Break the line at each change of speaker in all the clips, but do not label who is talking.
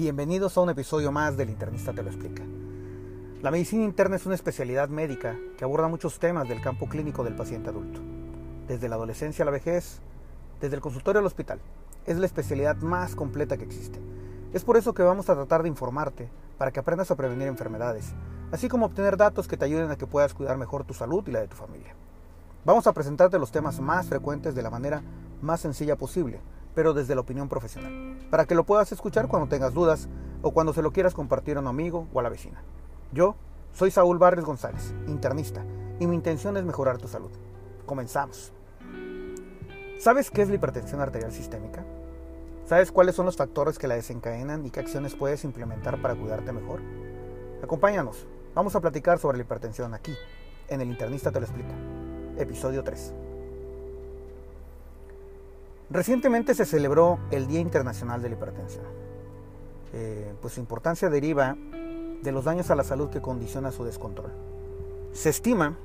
Bienvenidos a un episodio más del Internista Te lo explica. La medicina interna es una especialidad médica que aborda muchos temas del campo clínico del paciente adulto, desde la adolescencia a la vejez, desde el consultorio al hospital. Es la especialidad más completa que existe. Es por eso que vamos a tratar de informarte para que aprendas a prevenir enfermedades, así como obtener datos que te ayuden a que puedas cuidar mejor tu salud y la de tu familia. Vamos a presentarte los temas más frecuentes de la manera más sencilla posible, pero desde la opinión profesional, para que lo puedas escuchar cuando tengas dudas o cuando se lo quieras compartir a un amigo o a la vecina. Yo soy Saúl Barres González, internista, y mi intención es mejorar tu salud. Comenzamos. ¿Sabes qué es la hipertensión arterial sistémica? ¿Sabes cuáles son los factores que la desencadenan y qué acciones puedes implementar para cuidarte mejor? Acompáñanos, vamos a platicar sobre la hipertensión aquí, en el internista te lo explica. Episodio 3. Recientemente se celebró el Día Internacional de la Hipertensión. Eh, pues su importancia deriva de los daños a la salud que condiciona su descontrol. Se estima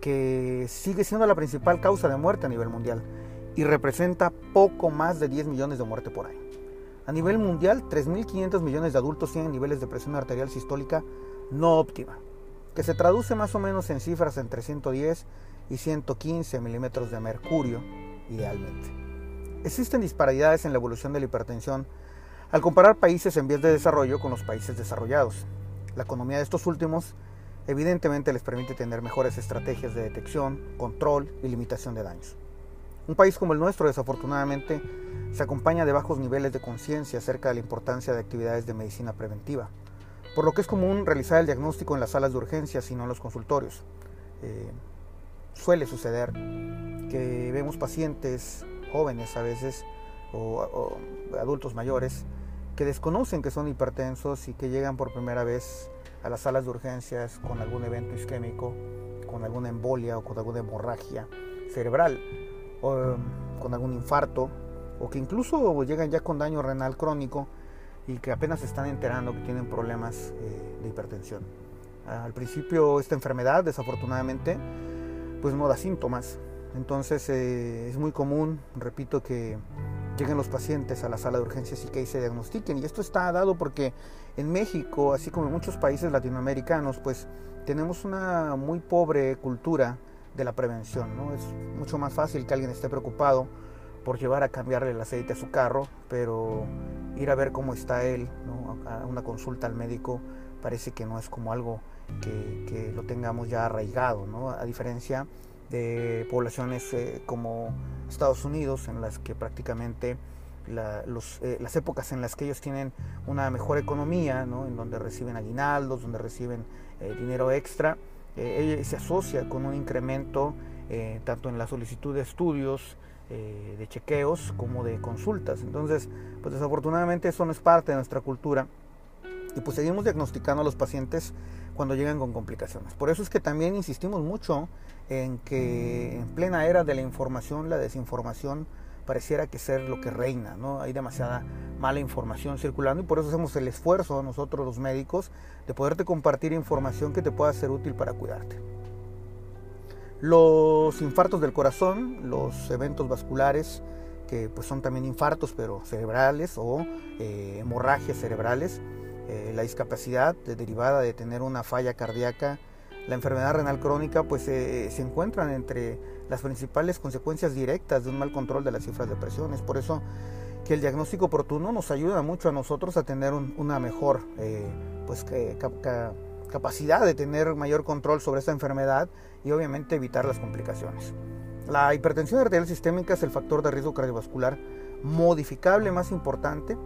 que sigue siendo la principal causa de muerte a nivel mundial y representa poco más de 10 millones de muertes por año. A nivel mundial, 3.500 millones de adultos tienen niveles de presión arterial sistólica no óptima, que se traduce más o menos en cifras entre 110 y 115 milímetros de mercurio idealmente. Existen disparidades en la evolución de la hipertensión al comparar países en vías de desarrollo con los países desarrollados. La economía de estos últimos evidentemente les permite tener mejores estrategias de detección, control y limitación de daños. Un país como el nuestro desafortunadamente se acompaña de bajos niveles de conciencia acerca de la importancia de actividades de medicina preventiva, por lo que es común realizar el diagnóstico en las salas de urgencias y no en los consultorios. Eh, suele suceder que vemos pacientes jóvenes a veces o, adultos mayores que desconocen que son hipertensos y que llegan por primera vez a las salas de urgencias con algún evento isquémico, con alguna embolia o con alguna hemorragia cerebral, o um, con algún infarto, o que incluso llegan ya con daño renal crónico y que apenas se están enterando que tienen problemas eh, de hipertensión. Al principio esta enfermedad, desafortunadamente, pues no da síntomas, entonces eh, es muy común, repito, que lleguen los pacientes a la sala de urgencias y que ahí se diagnostiquen. Y esto está dado porque en México, así como en muchos países latinoamericanos, pues tenemos una muy pobre cultura de la prevención. ¿no? Es mucho más fácil que alguien esté preocupado por llevar a cambiarle el aceite a su carro, pero ir a ver cómo está él, a una consulta al médico, parece que no es como algo que, que lo tengamos ya arraigado, ¿no? a diferencia de poblaciones eh, como Estados Unidos, en las que prácticamente eh, las épocas en las que ellos tienen una mejor economía, en donde reciben aguinaldos, donde reciben eh, dinero extra, se asocia con un incremento tanto en la solicitud de estudios, de chequeos, como de consultas. Entonces, pues desafortunadamente eso no es parte de nuestra cultura y pues seguimos diagnosticando a los pacientes cuando llegan con complicaciones. Por eso es que también insistimos mucho en que en plena era de la información, la desinformación pareciera que ser lo que reina, ¿no? Hay demasiada mala información circulando y por eso hacemos el esfuerzo nosotros los médicos de poderte compartir información que te pueda ser útil para cuidarte. Los infartos del corazón, los eventos vasculares, que pues son también infartos pero cerebrales o eh, hemorragias cerebrales, eh, la discapacidad derivada de tener una falla cardíaca, la enfermedad renal crónica, pues eh, se encuentran entre las principales consecuencias directas de un mal control de las cifras de presión. Es por eso que el diagnóstico oportuno nos ayuda mucho a nosotros a tener una mejor eh, pues, capacidad de tener mayor control sobre esta enfermedad y obviamente evitar las complicaciones. La hipertensión arterial sistémica es el factor de riesgo cardiovascular modificable más importante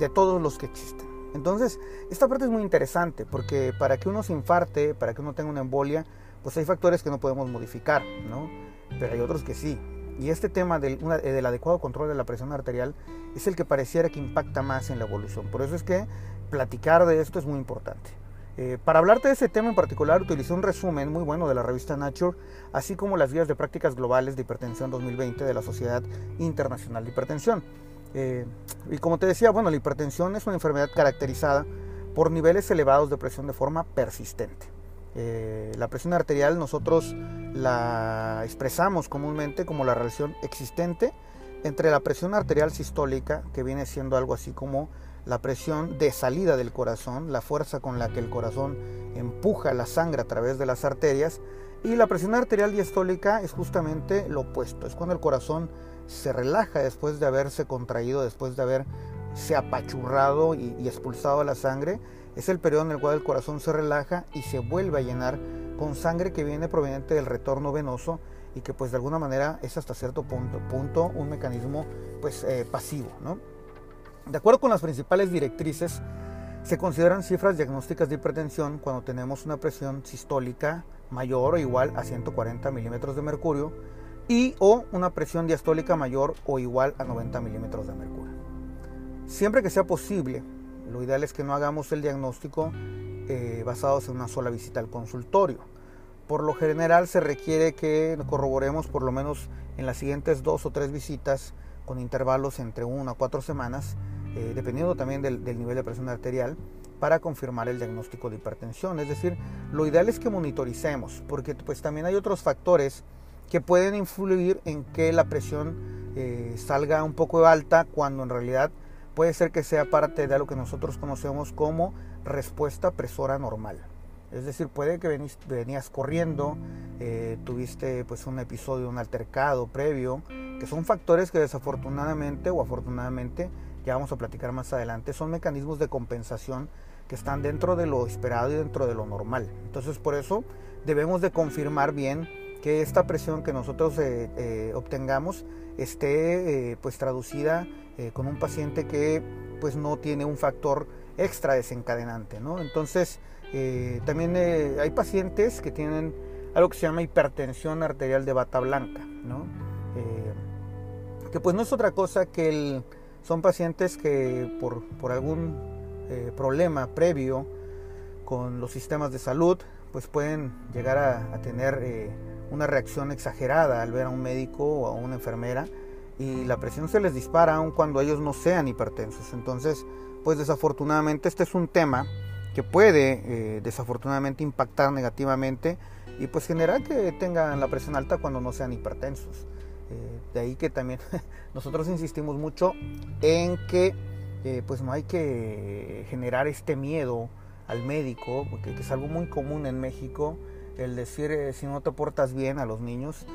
de todos los que existen. Entonces, esta parte es muy interesante porque para que uno se infarte, para que uno tenga una embolia, pues hay factores que no podemos modificar, ¿no? Pero hay otros que sí. Y este tema del, del, adecuado control de la presión arterial es el que pareciera que impacta más en la evolución. Por eso es que platicar de esto es muy importante. Eh, para hablarte de ese tema en particular, utilicé un resumen muy bueno de la revista Nature, así como las guías de prácticas globales de hipertensión 2020 de la Sociedad Internacional de Hipertensión. Eh, y como te decía, bueno, la hipertensión es una enfermedad caracterizada por niveles elevados de presión de forma persistente. Eh, la presión arterial nosotros la expresamos comúnmente como la relación existente entre la presión arterial sistólica, que viene siendo algo así como la presión de salida del corazón, la fuerza con la que el corazón empuja la sangre a través de las arterias. Y la presión arterial diastólica es justamente lo opuesto, es cuando el corazón se relaja después de haberse contraído, después de haberse apachurrado y, expulsado la sangre. Es el periodo en el cual el corazón se relaja y se vuelve a llenar con sangre que viene proveniente del retorno venoso y que pues de alguna manera es hasta cierto punto, punto un mecanismo pues eh, pasivo. ¿no? De acuerdo con las principales directrices, se consideran cifras diagnósticas de hipertensión cuando tenemos una presión sistólica mayor o igual a 140 milímetros de mercurio y o una presión diastólica mayor o igual a 90 milímetros de mercurio. Siempre que sea posible, lo ideal es que no hagamos el diagnóstico eh, basados en una sola visita al consultorio por lo general se requiere que corroboremos por lo menos en las siguientes dos o tres visitas con intervalos entre una a cuatro semanas, eh, dependiendo también del, nivel de presión arterial, para confirmar el diagnóstico de hipertensión. Es decir, lo ideal es que monitoricemos, porque pues también hay otros factores que pueden influir en que la presión eh, salga un poco alta cuando en realidad puede ser que sea parte de lo que nosotros conocemos como respuesta presora normal. Es decir, puede que venías corriendo, eh, tuviste pues un episodio, un altercado previo, que son factores que desafortunadamente o afortunadamente, ya vamos a platicar más adelante, son mecanismos de compensación que están dentro de lo esperado y dentro de lo normal. Entonces por eso debemos de confirmar bien que esta presión que nosotros eh, eh, obtengamos esté pues traducida con un paciente que pues no tiene un factor extra desencadenante, ¿no? Entonces eh, también eh, hay pacientes que tienen algo que se llama hipertensión arterial de bata blanca, ¿no? Eh, que pues no es otra cosa que el, son pacientes que por, por algún problema previo con los sistemas de salud, pues pueden llegar a tener una reacción exagerada al ver a un médico o a una enfermera y la presión se les dispara aun cuando ellos no sean hipertensos. Entonces, pues desafortunadamente este es un tema que puede eh, desafortunadamente impactar negativamente y pues generar que tengan la presión alta cuando no sean hipertensos. Eh, de ahí que también nosotros insistimos mucho en que eh, pues no hay que generar este miedo al médico, porque es algo muy común en México, el decir si no te portas bien a los niños,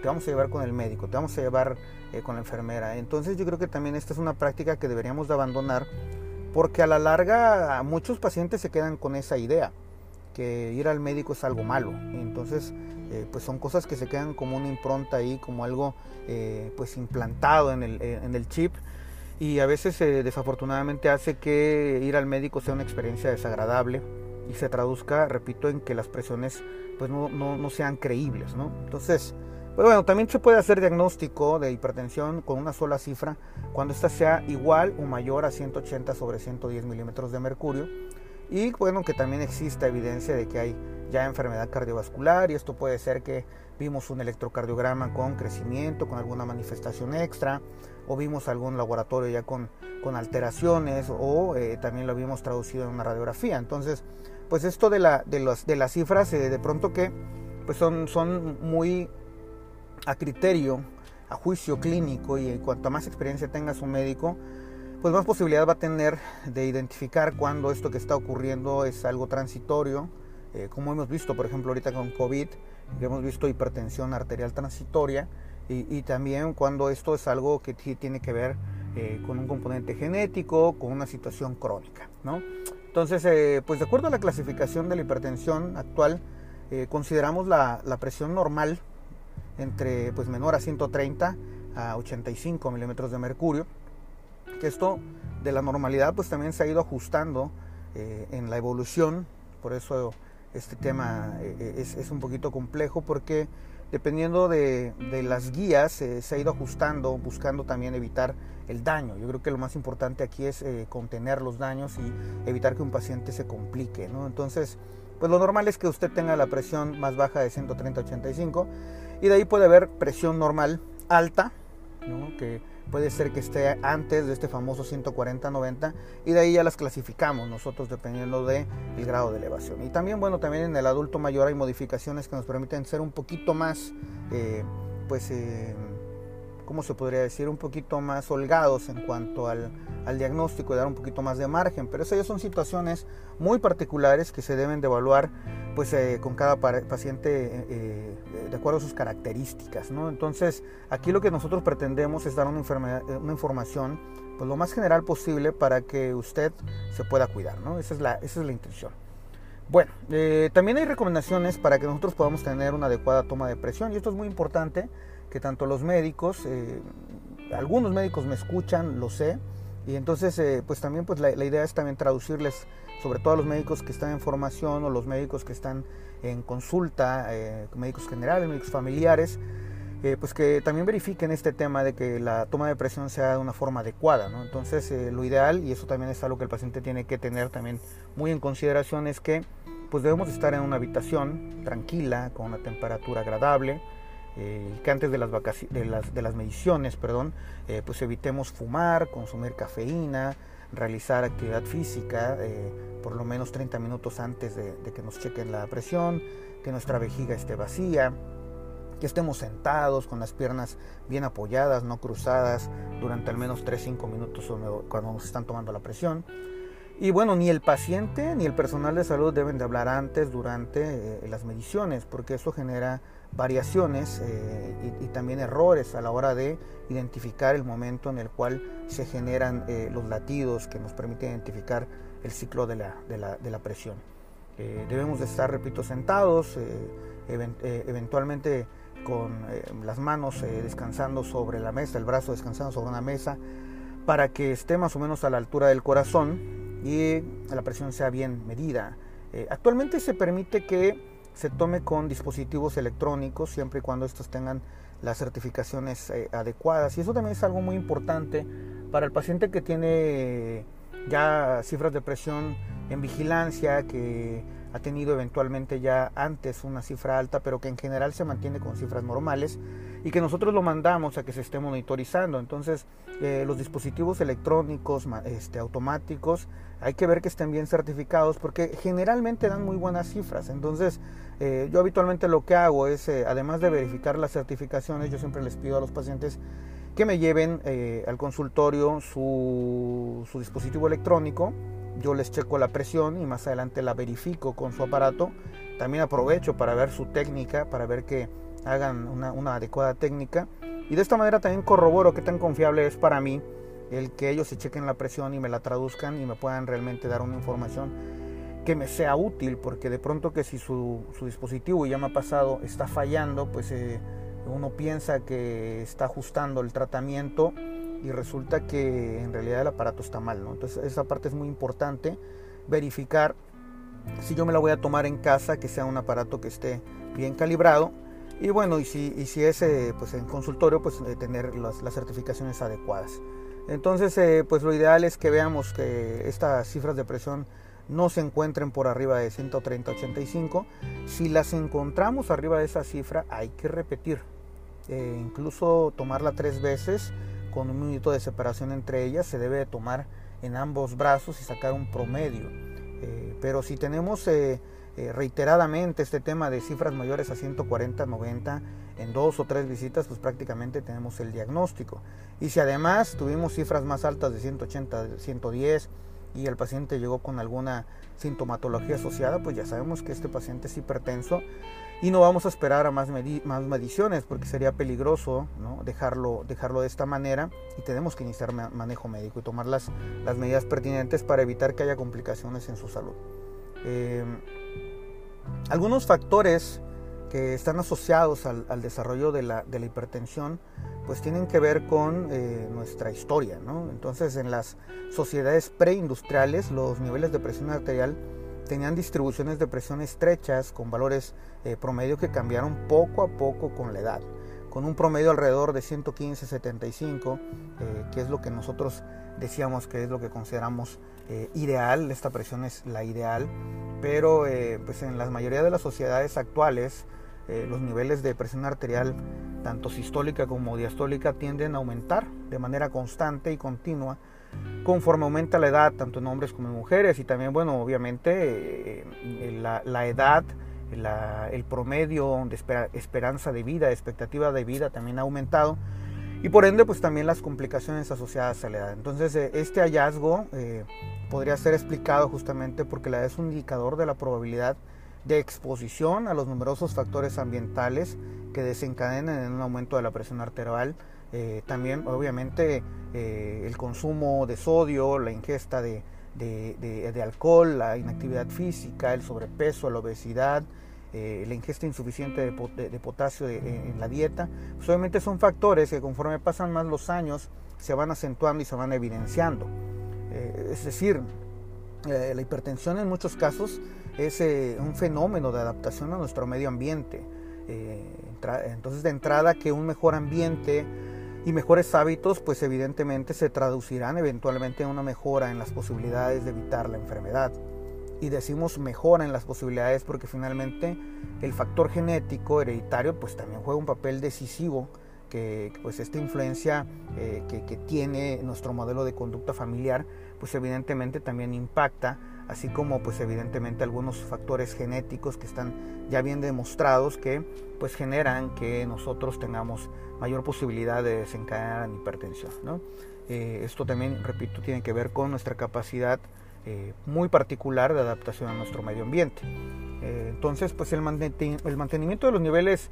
te vamos a llevar con el médico, te vamos a llevar con la enfermera. Entonces yo creo que también esta es una práctica que deberíamos de abandonar porque a la larga muchos pacientes se quedan con esa idea, que ir al médico es algo malo. Entonces, eh, pues son cosas que se quedan como una impronta ahí, como algo eh, pues implantado eh, en el, chip y a veces desafortunadamente hace que ir al médico sea una experiencia desagradable y se traduzca, repito, en que las presiones pues no, no, no sean creíbles, ¿no? Entonces, pues bueno, también se puede hacer diagnóstico de hipertensión con una sola cifra cuando ésta sea igual o mayor a 180 sobre 110 milímetros de mercurio. Y bueno, que también exista evidencia de que hay ya enfermedad cardiovascular y esto puede ser que vimos un electrocardiograma con crecimiento, con alguna manifestación extra, o vimos algún laboratorio ya con, con alteraciones, o eh, también lo vimos traducido en una radiografía. Entonces, pues esto de, las cifras, eh, de pronto que pues son, son muy a criterio, a juicio clínico y cuanto más experiencia tenga su médico, pues más posibilidad va a tener de identificar cuando esto que está ocurriendo es algo transitorio, eh, como hemos visto, por ejemplo, ahorita con COVID, hemos visto hipertensión arterial transitoria, y, también cuando esto es algo que tiene que ver eh, con un componente genético, con una situación crónica. ¿no? Entonces, eh, pues de acuerdo a la clasificación de la hipertensión actual, consideramos la, presión normal entre pues menor a 130 a 85 milímetros de mercurio que esto de la normalidad pues también se ha ido ajustando eh, en la evolución. Por eso este tema eh, es, un poquito complejo porque dependiendo de, de las guías eh, se ha ido ajustando buscando también evitar el daño yo creo que lo más importante aquí es contener los daños y evitar que un paciente se complique ¿no? entonces pues lo normal es que usted tenga la presión más baja de 130-85 y de ahí puede haber presión normal alta, que puede ser que esté antes de este famoso 140-90 y de ahí ya las clasificamos nosotros dependiendo del el grado de elevación. Y también, bueno, también en el adulto mayor hay modificaciones que nos permiten ser un poquito más, eh, pues, eh, ¿cómo se podría decir? Un poquito más holgados en cuanto al, al diagnóstico y dar un poquito más de margen, pero esas ya son situaciones muy particulares que se deben de evaluar pues eh, con cada paciente eh, eh, de acuerdo a sus características. Entonces, aquí lo que nosotros pretendemos es dar una, una información pues lo más general posible para que usted se pueda cuidar. Esa es la, esa es la intención. Bueno, también hay recomendaciones para que nosotros podamos tener una adecuada toma de presión y esto es muy importante que tanto los médicos, algunos médicos me escuchan, lo sé, y entonces pues también pues la, idea es también traducirles sobre todo a los médicos que están en formación o los médicos que están en consulta, eh, médicos generales, médicos familiares, eh, pues que también verifiquen este tema de que la toma de presión sea de una forma adecuada. Entonces, eh, lo ideal, y eso también es algo que el paciente tiene que tener también muy en consideración, es que pues debemos estar en una habitación tranquila, con una temperatura agradable, que antes de las, de las, de las mediciones, perdón, pues evitemos fumar, consumir cafeína, realizar actividad física eh, por lo menos 30 minutos antes de, que nos chequen la presión, que nuestra vejiga esté vacía, que estemos sentados con las piernas bien apoyadas, no cruzadas, durante al menos 3-5 minutos cuando nos están tomando la presión. Y bueno, ni el paciente ni el personal de salud deben de hablar antes, durante eh, las mediciones, porque eso genera variaciones eh, y, también errores a la hora de identificar el momento en el cual se generan eh, los latidos que nos permiten identificar el ciclo de la, de la, de la presión. Eh, debemos de estar, repito, sentados, eventualmente con las manos descansando sobre la mesa, el brazo descansando sobre una mesa, para que esté más o menos a la altura del corazón y la presión sea bien medida. actualmente se permite que se tome con dispositivos electrónicos siempre y cuando estos tengan las certificaciones eh, adecuadas. Y eso también es algo muy importante para el paciente que tiene ya cifras de presión en vigilancia, que ha tenido eventualmente ya antes una cifra alta, pero que en general se mantiene con cifras normales y que nosotros lo mandamos a que se esté monitorizando. Entonces, eh, los dispositivos electrónicos, este, automáticos, hay que ver que estén bien certificados porque generalmente dan muy buenas cifras. Entonces, eh, yo habitualmente lo que hago es, eh, además de verificar las certificaciones, yo siempre les pido a los pacientes que me lleven al consultorio su, su dispositivo electrónico yo les checo la presión y más adelante la verifico con su aparato. También aprovecho para ver su técnica, para ver que hagan una, adecuada técnica. Y de esta manera también corroboro qué tan confiable es para mí el que ellos se chequen la presión y me la traduzcan y me puedan realmente dar una información que me sea útil, porque de pronto que si su, dispositivo, ya me ha pasado, está fallando, pues eh, uno piensa que está ajustando el tratamiento y resulta que en realidad el aparato está mal. ¿no? Entonces esa parte es muy importante, verificar si yo me la voy a tomar en casa, que sea un aparato que esté bien calibrado y bueno, y si, y si es eh, pues en consultorio, pues eh, tener las, certificaciones adecuadas. Entonces, eh, pues lo ideal es que veamos que estas cifras de presión no se encuentren por arriba de 130-85. Si las encontramos arriba de esa cifra, hay que repetir. incluso tomarla tres veces con un minuto de separación entre ellas. Se debe tomar en ambos brazos y sacar un promedio. pero si tenemos eh, reiteradamente este tema de cifras mayores a 140, 90 en dos o tres visitas, pues prácticamente tenemos el diagnóstico. Y si además tuvimos cifras más altas de 180, 110 y el paciente llegó con alguna sintomatología asociada, pues ya sabemos que este paciente es hipertenso y no vamos a esperar a más, mediciones porque sería peligroso dejarlo, de esta manera y tenemos que iniciar manejo médico y tomar las, las medidas pertinentes para evitar que haya complicaciones en su salud. Eh, algunos factores que están asociados al, desarrollo de la, hipertensión, pues tienen que ver con eh, nuestra historia. Entonces, en las sociedades preindustriales, los niveles de presión arterial tenían distribuciones de presión estrechas con valores eh, promedio que cambiaron poco a poco con la edad, con un promedio alrededor de 115-75, que es lo que nosotros decíamos que es lo que consideramos eh, ideal, esta presión es la ideal, pero eh, pues en la mayoría de las sociedades actuales eh, los niveles de presión arterial, tanto sistólica como diastólica, tienden a aumentar de manera constante y continua conforme aumenta la edad, tanto en hombres como en mujeres, y también, bueno, obviamente la, edad, el promedio de esperanza de vida, expectativa de vida también ha aumentado y por ende pues también las complicaciones asociadas a la edad. Entonces eh, este hallazgo eh, podría ser explicado justamente porque la edad es un indicador de la probabilidad de exposición a los numerosos factores ambientales que desencadenan en un aumento de la presión arterial. Eh, también obviamente el consumo de sodio, la ingesta de, de, alcohol, la inactividad física, el sobrepeso, la obesidad, eh, la ingesta insuficiente de, potasio en la dieta, pues obviamente son factores que conforme pasan más los años se van acentuando y se van evidenciando. Eh, es decir, eh, la hipertensión en muchos casos es un fenómeno de adaptación a nuestro medio ambiente. entonces de entrada que un mejor ambiente y mejores hábitos pues evidentemente se traducirán eventualmente en una mejora en las posibilidades de evitar la enfermedad y decimos mejora en las posibilidades porque finalmente el factor genético hereditario pues también juega un papel decisivo que pues esta influencia eh, que, que, tiene nuestro modelo de conducta familiar pues evidentemente también impacta así como pues evidentemente algunos factores genéticos que están ya bien demostrados que pues generan que nosotros tengamos mayor posibilidad de desencadenar en hipertensión ¿no? Eh, esto también repito tiene que ver con nuestra capacidad eh, muy particular de adaptación a nuestro medio ambiente. Eh, entonces, pues el, mantenimiento de los niveles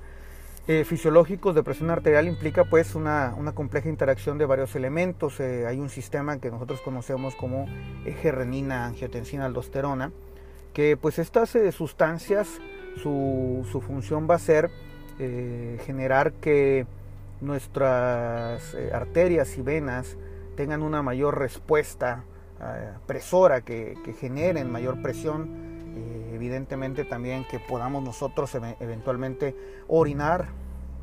eh, fisiológicos de presión arterial implica pues una, compleja interacción de varios elementos. hay un sistema que nosotros conocemos como eje renina, angiotensina, aldosterona, que pues estas sustancias, su, función va a ser generar que nuestras arterias y venas tengan una mayor respuesta presora que, generen mayor presión, eh, evidentemente también que podamos nosotros eventualmente orinar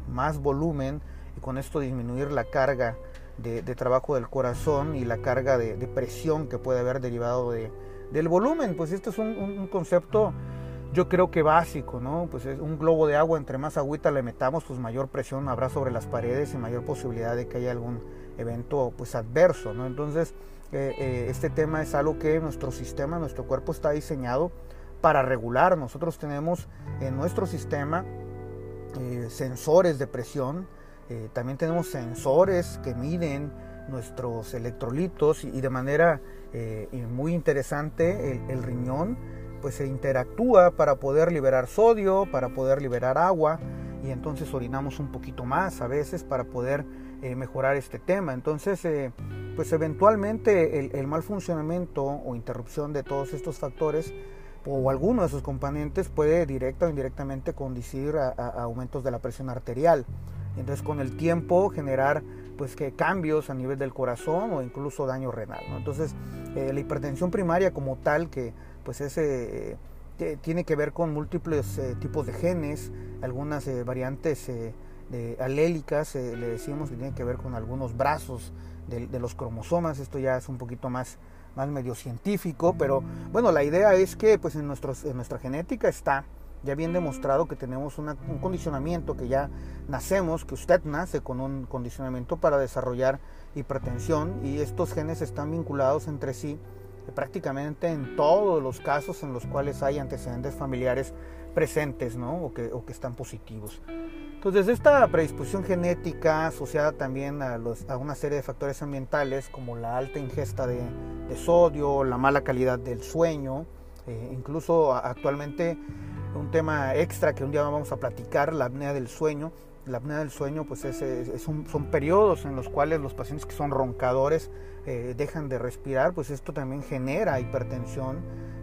más volumen y con esto disminuir la carga de, trabajo del corazón y la carga de, presión que puede haber derivado de, del volumen. Pues este es un, concepto yo creo que básico, ¿no? Pues es un globo de agua, entre más agüita le metamos, pues mayor presión habrá sobre las paredes y mayor posibilidad de que haya algún evento pues adverso, ¿no? Entonces, eh, este tema es algo que nuestro sistema, nuestro cuerpo está diseñado para regular. Nosotros tenemos en nuestro sistema eh, sensores de presión, eh, también tenemos sensores que miden nuestros electrolitos y, de manera muy interesante el, el, riñón pues se interactúa para poder liberar sodio, para poder liberar agua y entonces orinamos un poquito más a veces para poder mejorar este tema. Entonces pues eventualmente el, mal funcionamiento o interrupción de todos estos factores o alguno de sus componentes puede directa o indirectamente conducir a, aumentos de la presión arterial. Entonces con el tiempo generar pues que cambios a nivel del corazón o incluso daño renal. Entonces eh, la hipertensión primaria como tal que pues eh, tiene que ver con múltiples eh, tipos de genes, algunas variantes alélicas, le decimos que tiene que ver con algunos brazos de, los cromosomas, esto ya es un poquito más, más medio científico, pero bueno, la idea es que pues en, en nuestra genética está ya bien demostrado que tenemos un condicionamiento, que ya nacemos, que usted nace con un condicionamiento para desarrollar hipertensión y estos genes están vinculados entre sí prácticamente en todos los casos en los cuales hay antecedentes familiares presentes ¿no? o, que, o que están positivos. Entonces, esta predisposición genética asociada también a, una serie de factores ambientales como la alta ingesta de, sodio, la mala calidad del sueño, eh, incluso actualmente un tema extra que un día vamos a platicar, la apnea del sueño. La apnea del sueño pues son periodos en los cuales los pacientes que son roncadores eh, dejan de respirar, pues esto también genera hipertensión.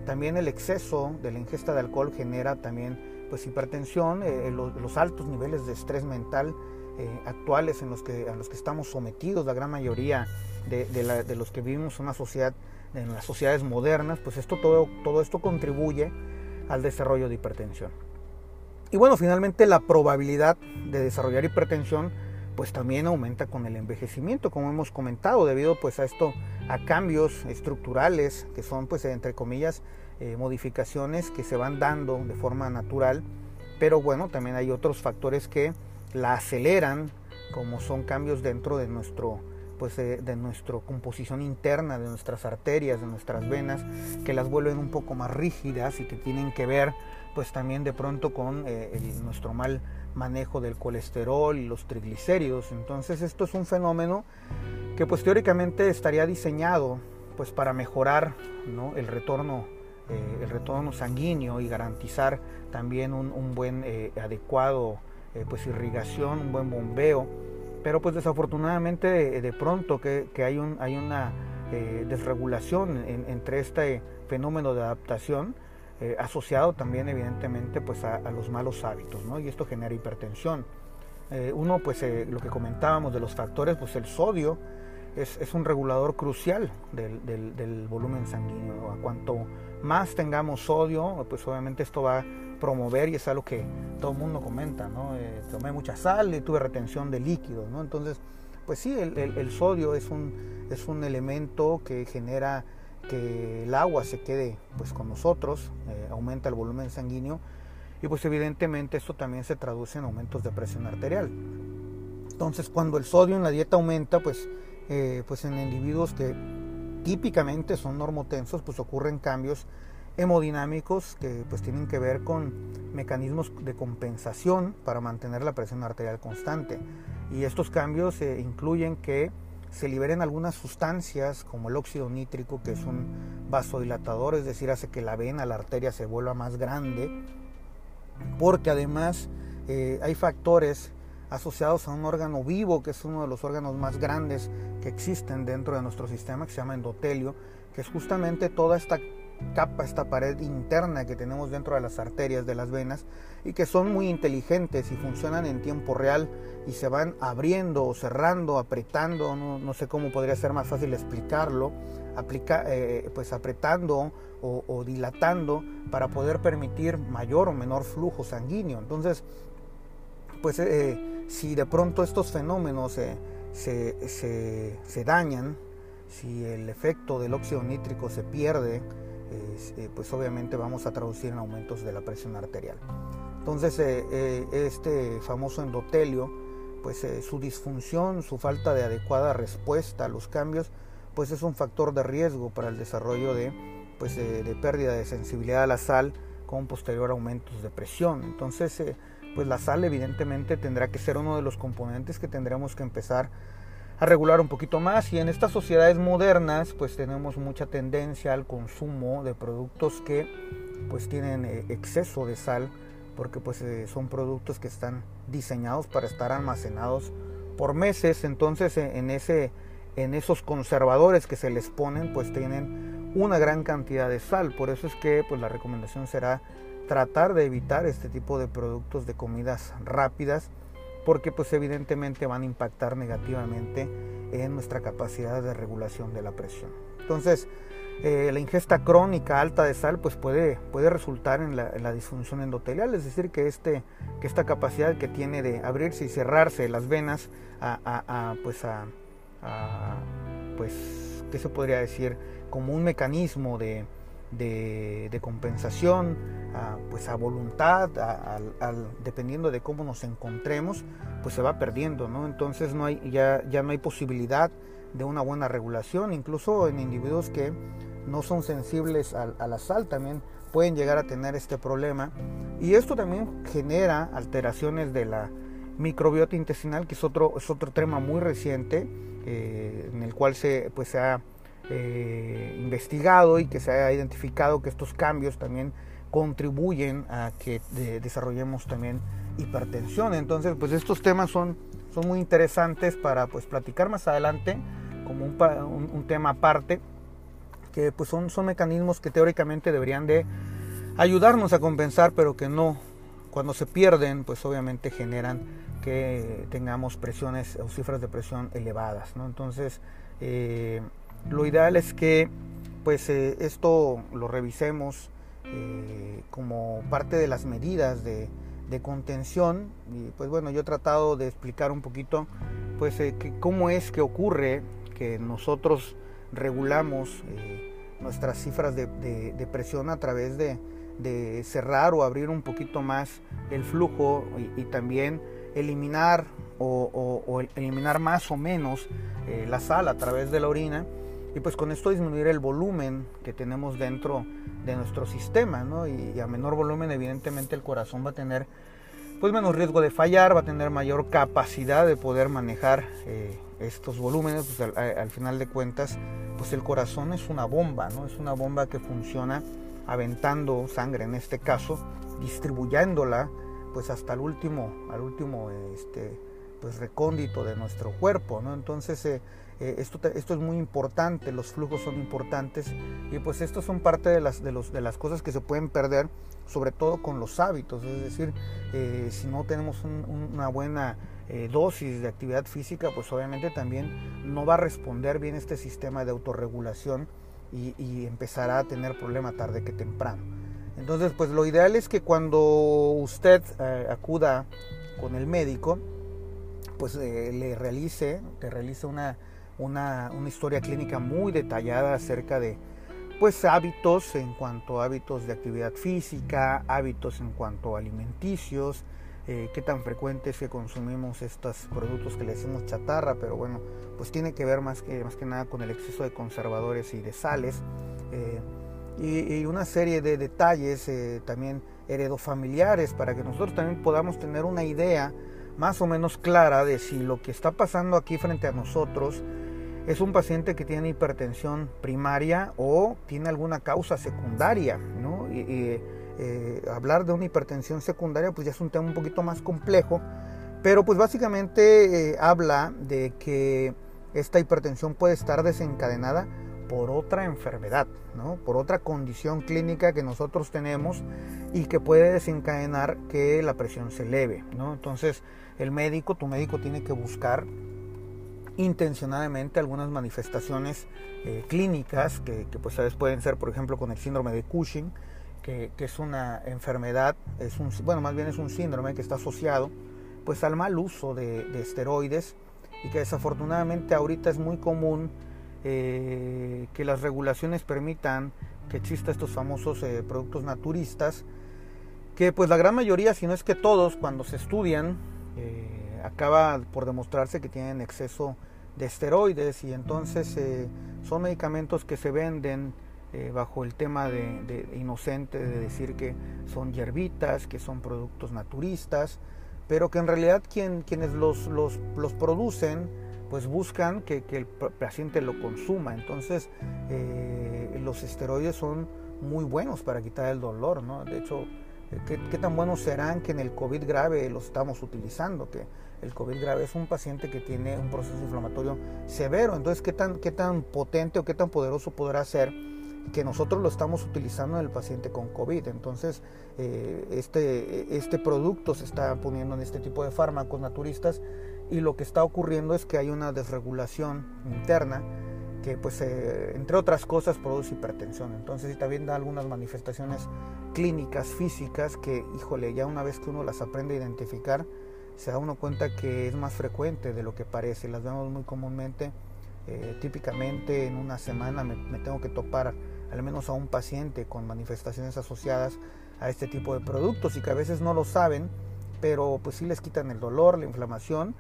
También el exceso de la ingesta de alcohol genera también pues hipertensión, eh, los, altos niveles de estrés mental eh, actuales en los que, a los que estamos sometidos, la gran mayoría de, los que vivimos en una sociedad, en las sociedades modernas, pues esto todo, todo esto contribuye al desarrollo de hipertensión. Y bueno, finalmente la probabilidad de desarrollar hipertensión pues también aumenta con el envejecimiento, como hemos comentado, debido pues a esto, a cambios estructurales que son pues entre comillas eh, modificaciones que se van dando de forma natural, pero bueno, también hay otros factores que la aceleran, como son cambios dentro de nuestro pues de, nuestra composición interna, de nuestras arterias, de nuestras venas, que las vuelven un poco más rígidas y que tienen que ver pues también de pronto con nuestro mal manejo del colesterol y los triglicéridos. Entonces esto es un fenómeno que pues teóricamente estaría diseñado pues para mejorar el retorno eh, el retorno sanguíneo y garantizar también un, buen eh, adecuado eh, pues irrigación un buen bombeo pero pues desafortunadamente de, pronto que, hay un hay una desregulación entre este fenómeno de adaptación asociado también evidentemente pues a, los malos hábitos ¿no? y esto genera hipertensión uno pues lo que comentábamos de los factores pues el sodio es, un regulador crucial del, volumen sanguíneo. A cuanto más tengamos sodio, pues obviamente esto va a promover y es algo que todo el mundo comenta, ¿no? Eh, tomé mucha sal y tuve retención de líquidos, ¿no? Entonces, pues sí, el, sodio es un, es un elemento que genera que el agua se quede pues con nosotros, eh, aumenta el volumen sanguíneo y pues evidentemente esto también se traduce en aumentos de presión arterial. Entonces cuando el sodio en la dieta aumenta, pues eh, pues en individuos que típicamente son normotensos, pues ocurren cambios hemodinámicos que pues tienen que ver con mecanismos de compensación para mantener la presión arterial constante. Y estos cambios eh, incluyen que se liberen algunas sustancias como el óxido nítrico, que es un vasodilatador, es decir, hace que la vena, la arteria se vuelva más grande, porque además eh, hay factores asociados a un órgano vivo, que es uno de los órganos más grandes que existen dentro de nuestro sistema, que se llama endotelio, que es justamente toda esta capa, esta pared interna que tenemos dentro de las arterias de las venas y que son muy inteligentes y funcionan en tiempo real y se van abriendo o cerrando, apretando, no, sé cómo podría ser más fácil explicarlo, aplica, eh, pues apretando o, dilatando para poder permitir mayor o menor flujo sanguíneo. Entonces, pues eh, si de pronto estos fenómenos se, dañan, si el efecto del óxido nítrico se pierde, eh, pues obviamente vamos a traducir en aumentos de la presión arterial. Entonces eh, eh, este famoso endotelio, pues su disfunción, su falta de adecuada respuesta a los cambios, pues es un factor de riesgo para el desarrollo de, pues, de pérdida de sensibilidad a la sal con posterior aumentos de presión. Entonces pues la sal evidentemente tendrá que ser uno de los componentes que tendremos que empezar a regular un poquito más. Y en estas sociedades modernas pues tenemos mucha tendencia al consumo de productos que pues tienen eh, exceso de sal porque pues eh, son productos que están diseñados para estar almacenados por meses. Entonces eh, en ese en esos conservadores que se les ponen pues tienen una gran cantidad de sal. Por eso es que pues la recomendación será tratar de evitar este tipo de productos de comidas rápidas porque pues evidentemente van a impactar negativamente en nuestra capacidad de regulación de la presión. Entonces, eh, la ingesta crónica alta de sal pues puede, puede resultar en la, disfunción endotelial, es decir, que, este, que esta capacidad que tiene de abrirse y cerrarse las venas a, pues a, pues, ¿qué se podría decir? Como un mecanismo de, de, compensación, pues a voluntad, dependiendo de cómo nos encontremos, pues se va perdiendo, ¿no? Entonces no hay, ya, ya no hay posibilidad de una buena regulación, incluso en individuos que no son sensibles a, la sal también pueden llegar a tener este problema y esto también genera alteraciones de la microbiota intestinal que es otro, es otro tema muy reciente eh, en el cual se, pues, se ha eh, investigado y que se ha identificado que estos cambios también contribuyen a que desarrollemos también hipertensión. Entonces, pues estos temas son, son muy interesantes para pues platicar más adelante como un, tema aparte, que pues son, son mecanismos que teóricamente deberían de ayudarnos a compensar, pero que no, cuando se pierden, pues obviamente generan que tengamos presiones o cifras de presión elevadas, ¿no? Entonces, eh, lo ideal es que pues eh, esto lo revisemos eh, como parte de las medidas de, contención. Y pues bueno yo he tratado de explicar un poquito pues eh, cómo es que ocurre que nosotros regulamos nuestras cifras de, presión a través de, cerrar o abrir un poquito más el flujo y, también eliminar o, eliminar más o menos la sal a través de la orina y pues con esto disminuir el volumen que tenemos dentro de nuestro sistema, ¿no? Y, a menor volumen evidentemente el corazón va a tener pues menos riesgo de fallar, va a tener mayor capacidad de poder manejar eh, estos volúmenes, pues al, final de cuentas, pues el corazón es una bomba, ¿no? Es una bomba que funciona aventando sangre en este caso, distribuyéndola pues hasta el último, al último este, pues recóndito de nuestro cuerpo, ¿no? Entonces eh, eh, esto, esto es muy importante, los flujos son importantes y pues estos son parte de las, de, los, de las cosas que se pueden perder, sobre todo con los hábitos, es decir, eh, si no tenemos una buena dosis de actividad física, pues obviamente también no va a responder bien este sistema de autorregulación y, y empezará a tener problema tarde que temprano. Entonces, pues lo ideal es que cuando usted acuda con el médico, pues eh, le realice, te realice una, una, historia clínica muy detallada acerca de pues hábitos en cuanto a hábitos de actividad física, hábitos en cuanto a alimenticios, eh, qué tan frecuente es que consumimos estos productos que le decimos chatarra, pero bueno, pues tiene que ver más que, más que nada con el exceso de conservadores y de sales. Eh, y, y, una serie de detalles también heredofamiliares para que nosotros también podamos tener una idea más o menos clara de si lo que está pasando aquí frente a nosotros es un paciente que tiene hipertensión primaria o tiene alguna causa secundaria, ¿no? Y, eh, hablar de una hipertensión secundaria pues ya es un tema un poquito más complejo, pero pues básicamente eh, habla de que esta hipertensión puede estar desencadenada por otra enfermedad, ¿no? por otra condición clínica que nosotros tenemos y que puede desencadenar que la presión se eleve. ¿no? Entonces, el médico, tu médico tiene que buscar intencionadamente algunas manifestaciones eh, clínicas que, pues a pueden ser, por ejemplo, con el síndrome de Cushing, que, es una enfermedad, es un, bueno, más bien es un síndrome que está asociado pues al mal uso de, esteroides y que desafortunadamente ahorita es muy común eh, que las regulaciones permitan que exista estos famosos eh, productos naturistas que pues la gran mayoría, si no es que todos, cuando se estudian acaba por demostrarse que tienen exceso de esteroides y entonces eh, son medicamentos que se venden eh, bajo el tema de, inocente de decir que son hierbitas, que son productos naturistas, pero que en realidad quien, quienes los, los, los producen pues buscan que, que, el paciente lo consuma. Entonces los esteroides son muy buenos para quitar el dolor, ¿no? De hecho, ¿Qué, tan buenos serán que en el COVID grave los estamos utilizando? Que el COVID grave es un paciente que tiene un proceso inflamatorio severo. Entonces, ¿qué tan, qué tan potente o qué tan poderoso podrá ser que nosotros lo estamos utilizando en el paciente con COVID? Entonces, eh, este, este producto se está poniendo en este tipo de fármacos naturistas y lo que está ocurriendo es que hay una desregulación interna que pues eh, entre otras cosas produce hipertensión. Entonces también da algunas manifestaciones clínicas, físicas, que híjole, ya una vez que uno las aprende a identificar, se da uno cuenta que es más frecuente de lo que parece. Las vemos muy comúnmente, eh, típicamente en una semana me, me tengo que topar al menos a un paciente con manifestaciones asociadas a este tipo de productos y que a veces no lo saben, pero pues sí les quitan el dolor, la inflamación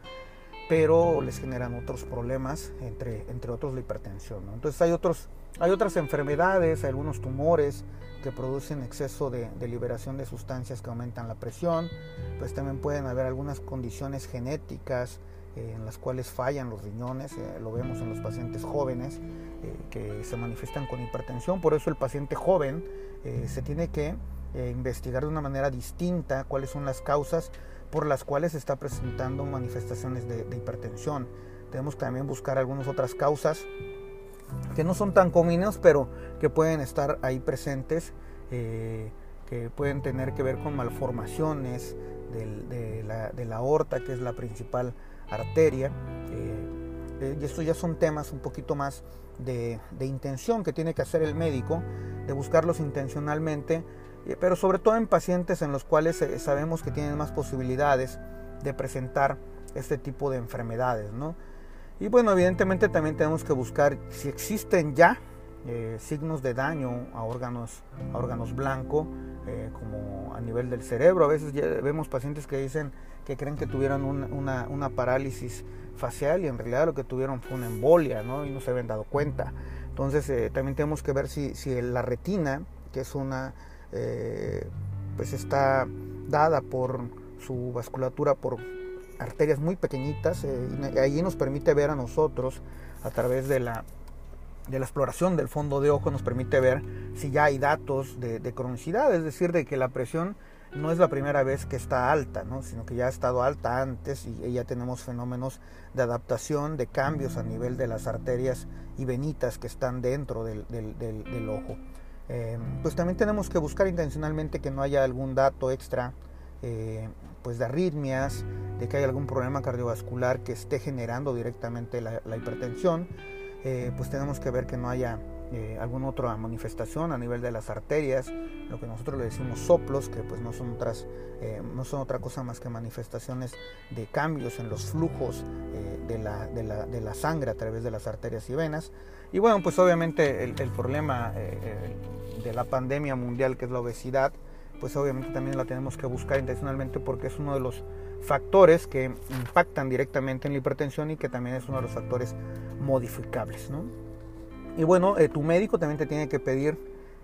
pero les generan otros problemas, entre, entre otros la hipertensión. Entonces hay, otros, hay otras enfermedades, hay algunos tumores que producen exceso de, liberación de sustancias que aumentan la presión, pues también pueden haber algunas condiciones genéticas eh, en las cuales fallan los riñones, eh, lo vemos en los pacientes jóvenes eh, que se manifiestan con hipertensión, por eso el paciente joven se tiene que investigar de una manera distinta cuáles son las causas por las cuales se está presentando manifestaciones de, hipertensión. Tenemos que también buscar algunas otras causas que no son tan comunes, pero que pueden estar ahí presentes, eh, que pueden tener que ver con malformaciones de, la, aorta, que es la principal arteria. Eh, eh, y estos ya son temas un poquito más de, de intención que tiene que hacer el médico, de buscarlos intencionalmente pero sobre todo en pacientes en los cuales eh, sabemos que tienen más posibilidades de presentar este tipo de enfermedades. ¿no? Y bueno, evidentemente también tenemos que buscar si existen ya eh, signos de daño a órganos, a órganos blancos, eh, como a nivel del cerebro. A veces vemos pacientes que dicen que creen que tuvieron una, una, parálisis facial y en realidad lo que tuvieron fue una embolia ¿no? y no se habían dado cuenta. Entonces eh, también tenemos que ver si, si la retina, que es una, eh, pues está dada por su vasculatura por arterias muy pequeñitas, y ahí nos permite ver a nosotros a través de la de la exploración del fondo de ojo nos permite ver si ya hay datos de, cronicidad, es decir, de que la presión no es la primera vez que está alta, sino que ya ha estado alta antes y, ya tenemos fenómenos de adaptación, de cambios a nivel de las arterias y venitas que están dentro del, ojo. Eh, pues también tenemos que buscar intencionalmente que no haya algún dato extra eh, pues de arritmias, de que haya algún problema cardiovascular que esté generando directamente la hipertensión. Eh, pues tenemos que ver que no haya eh, alguna otra manifestación a nivel de las arterias, lo que nosotros le decimos soplos, que pues no son otras, eh, no son otra cosa más que manifestaciones de cambios en los flujos de la, de, la, de, la, sangre a través de las arterias y venas. Y bueno, pues obviamente el, problema de la pandemia mundial, que es la obesidad, pues obviamente también la tenemos que buscar intencionalmente porque es uno de los factores que impactan directamente en la hipertensión y que también es uno de los factores modificables. Y bueno, eh, tu médico también te tiene que pedir,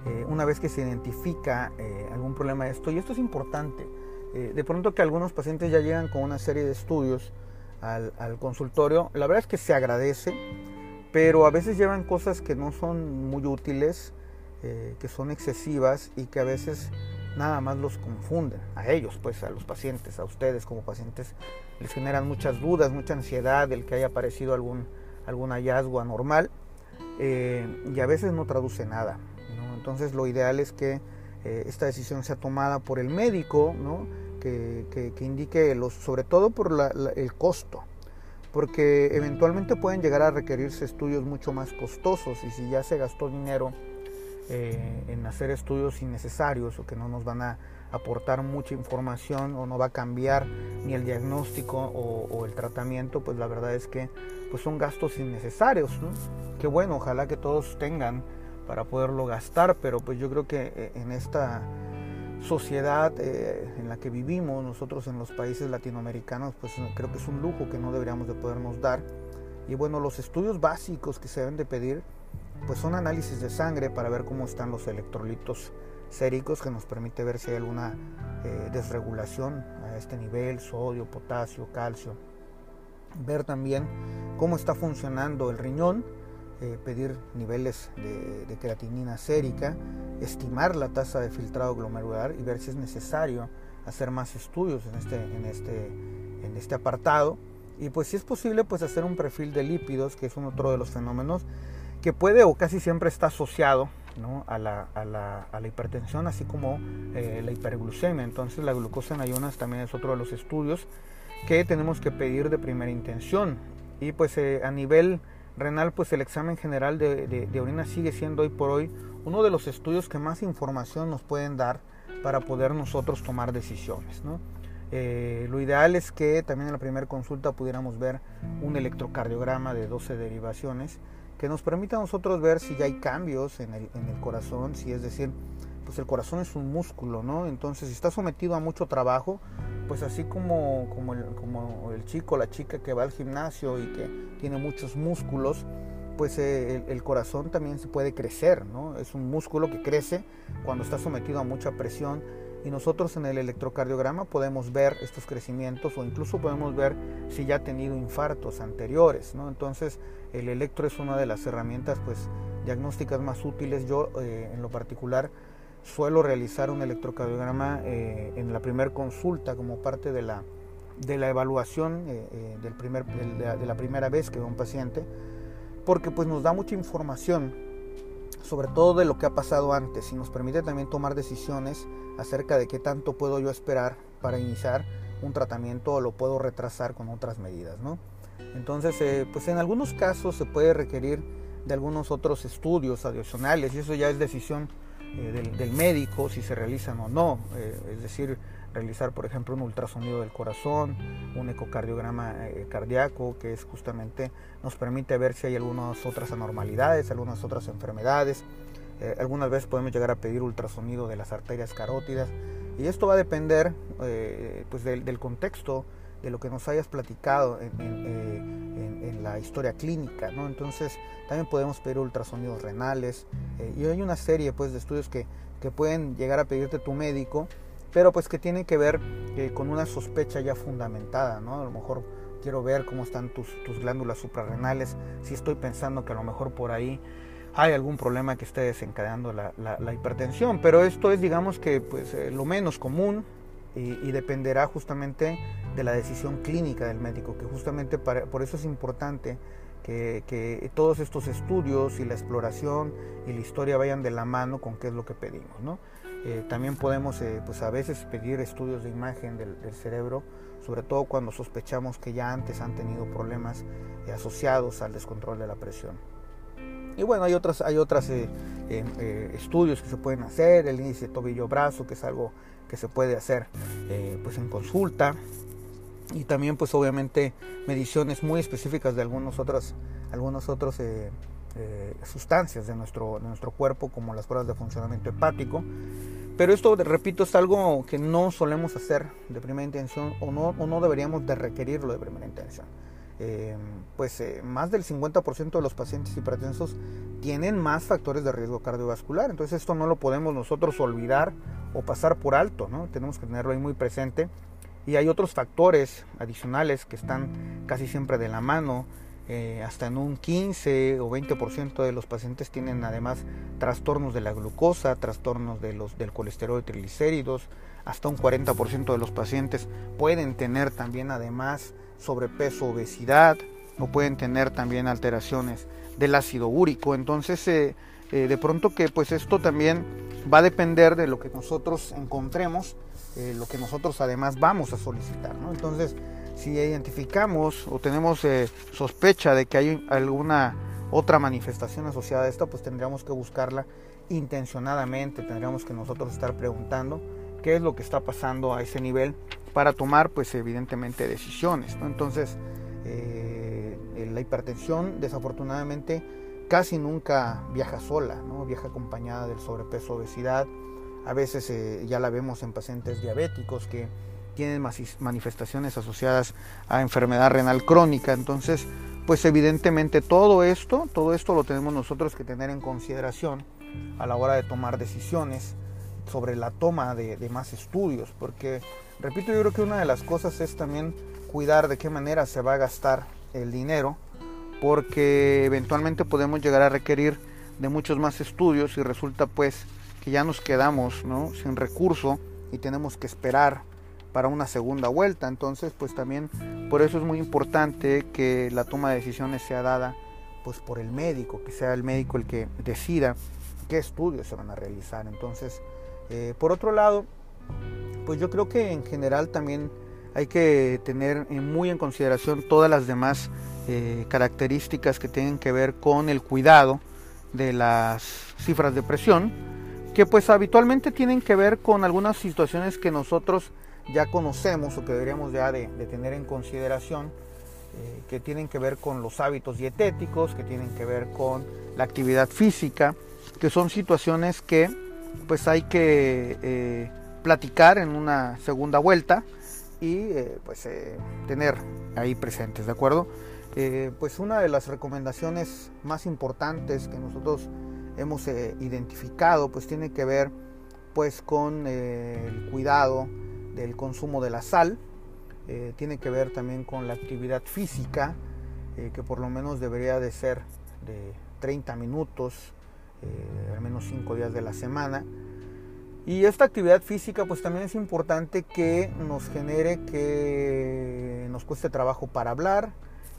eh, una vez que se identifica eh, algún problema de esto, y esto es importante, de pronto que algunos pacientes ya llegan con una serie de estudios al, al consultorio, la verdad es que se agradece, pero a veces llevan cosas que no son muy útiles, que son excesivas y que a veces nada más los confunden, a ellos, pues a los pacientes, a ustedes como pacientes, les generan muchas dudas, mucha ansiedad del que haya aparecido algún, algún hallazgo anormal eh, y a veces no traduce nada. Entonces lo ideal es que eh, esta decisión sea tomada por el médico, ¿no? Que, que, indique, los, sobre todo por el costo, porque eventualmente pueden llegar a requerirse estudios mucho más costosos y si ya se gastó dinero, eh, en hacer estudios innecesarios o que no nos van a aportar mucha información o no va a cambiar ni el diagnóstico o, el tratamiento, pues la verdad es que pues son gastos innecesarios. ¿no? Que bueno, ojalá que todos tengan para poderlo gastar, pero pues yo creo que eh, en esta sociedad eh, en la que vivimos nosotros en los países latinoamericanos, pues creo que es un lujo que no deberíamos de podernos dar. Y bueno, los estudios básicos que se deben de pedir pues son análisis de sangre para ver cómo están los electrolitos séricos que nos permite ver si hay alguna eh, desregulación a este nivel, sodio, potasio, calcio. Ver también cómo está funcionando el riñón, eh, pedir niveles de, creatinina sérica, estimar la tasa de filtrado glomerular y ver si es necesario hacer más estudios en este, en este, en este apartado. Y pues si es posible, pues hacer un perfil de lípidos, que es un otro de los fenómenos que puede o casi siempre está asociado a, la, a, la, a, la, hipertensión, así como eh, la hiperglucemia. Entonces la glucosa en ayunas también es otro de los estudios que tenemos que pedir de primera intención. Y pues eh, a nivel renal, pues el examen general de, orina sigue siendo hoy por hoy uno de los estudios que más información nos pueden dar para poder nosotros tomar decisiones. ¿no? Eh, lo ideal es que también en la primera consulta pudiéramos ver un electrocardiograma de 12 derivaciones que nos permita a nosotros ver si ya hay cambios en el, corazón, si es decir, pues el corazón es un músculo, ¿no? Entonces, está sometido a mucho trabajo, pues así como, como, el, como el chico, la chica que va al gimnasio y que tiene muchos músculos, pues eh, el, corazón también se puede crecer, ¿no? Es un músculo que crece cuando está sometido a mucha presión y nosotros en el electrocardiograma podemos ver estos crecimientos o incluso podemos ver si ya ha tenido infartos anteriores, ¿no? Entonces el electro es una de las herramientas pues diagnósticas más útiles. Yo eh, en lo particular suelo realizar un electrocardiograma eh, en la primera consulta como parte de la, de la evaluación eh, del primer, de, la, primera vez que veo un paciente porque pues nos da mucha información sobre todo de lo que ha pasado antes y nos permite también tomar decisiones acerca de qué tanto puedo yo esperar para iniciar un tratamiento o lo puedo retrasar con otras medidas. ¿no? Entonces, eh, pues en algunos casos se puede requerir de algunos otros estudios adicionales y eso ya es decisión eh, del, médico si se realizan o no. Eh, es decir, realizar, por ejemplo, un ultrasonido del corazón, un ecocardiograma cardíaco, que es justamente nos permite ver si hay algunas otras anormalidades, algunas otras enfermedades. Eh, algunas veces podemos llegar a pedir ultrasonido de las arterias carótidas y esto va a depender eh, pues del, contexto de lo que nos hayas platicado en, la historia clínica, ¿no? Entonces también podemos pedir ultrasonidos renales y hay una serie pues de estudios que, que pueden llegar a pedirte tu médico pero pues que tiene que ver eh, con una sospecha ya fundamentada, ¿no? A lo mejor quiero ver cómo están tus, glándulas suprarrenales, si estoy pensando que a lo mejor por ahí hay algún problema que esté desencadenando la, hipertensión, pero esto es digamos que pues eh, lo menos común y, dependerá justamente de la decisión clínica del médico, que justamente por eso es importante que, que, todos estos estudios y la exploración y la historia vayan de la mano con qué es lo que pedimos, ¿no? Eh, también podemos eh, pues a veces pedir estudios de imagen del, cerebro, sobre todo cuando sospechamos que ya antes han tenido problemas eh, asociados al descontrol de la presión. Y bueno, hay otras, hay otras estudios que se pueden hacer, el índice tobillo-brazo, que es algo que se puede hacer pues en consulta. Y también pues obviamente mediciones muy específicas de algunos otros, algunos otros eh, sustancias de nuestro, de nuestro cuerpo, como las pruebas de funcionamiento hepático. Pero esto, repito, es algo que no solemos hacer de primera intención o no, o no deberíamos de requerirlo de primera intención. Eh, pues eh, más del 50% de los pacientes hipertensos tienen más factores de riesgo cardiovascular. Entonces esto no lo podemos nosotros olvidar o pasar por alto, ¿no? Tenemos que tenerlo ahí muy presente. Y hay otros factores adicionales que están casi siempre de la mano, eh, hasta en un 15 o 20% de los pacientes tienen además trastornos de la glucosa, trastornos de los, del colesterol y triglicéridos, hasta un 40% de los pacientes pueden tener también además sobrepeso, obesidad, o pueden tener también alteraciones del ácido úrico. Entonces, eh, eh, de pronto que pues esto también va a depender de lo que nosotros encontremos, lo que nosotros además vamos a solicitar. ¿no? Entonces, si identificamos o tenemos eh, sospecha de que hay alguna otra manifestación asociada a esto, pues tendríamos que buscarla intencionadamente, tendríamos que nosotros estar preguntando qué es lo que está pasando a ese nivel para tomar pues evidentemente decisiones. Entonces eh, la hipertensión desafortunadamente casi nunca viaja sola, ¿no? viaja acompañada del sobrepeso, obesidad, a veces eh, ya la vemos en pacientes diabéticos que tienen manifestaciones asociadas a enfermedad renal crónica. Entonces, pues evidentemente todo esto, todo esto lo tenemos nosotros que tener en consideración a la hora de tomar decisiones sobre la toma de, más estudios, porque, repito, yo creo que una de las cosas es también cuidar de qué manera se va a gastar el dinero, porque eventualmente podemos llegar a requerir de muchos más estudios y resulta pues que ya nos quedamos ¿no? sin recurso y tenemos que esperar para una segunda vuelta. Entonces, pues también por eso es muy importante que la toma de decisiones sea dada pues por el médico, que sea el médico el que decida qué estudios se van a realizar. Entonces, eh, por otro lado, pues yo creo que en general también hay que tener muy en consideración todas las demás eh, características que tienen que ver con el cuidado de las cifras de presión, que pues habitualmente tienen que ver con algunas situaciones que nosotros ya conocemos o que deberíamos ya de, tener en consideración, eh, que tienen que ver con los hábitos dietéticos, que tienen que ver con la actividad física, que son situaciones que pues hay que eh, platicar en una segunda vuelta y pues tener ahí presentes, ¿de acuerdo? Pues una de las recomendaciones más importantes que nosotros hemos identificado pues tiene que ver pues con el cuidado del consumo de la sal, eh, tiene que ver también con la actividad física, eh, que por lo menos debería de ser de 30 minutos, eh, al menos 5 días de la semana. Y esta actividad física pues también es importante que nos genere que nos cueste trabajo para hablar,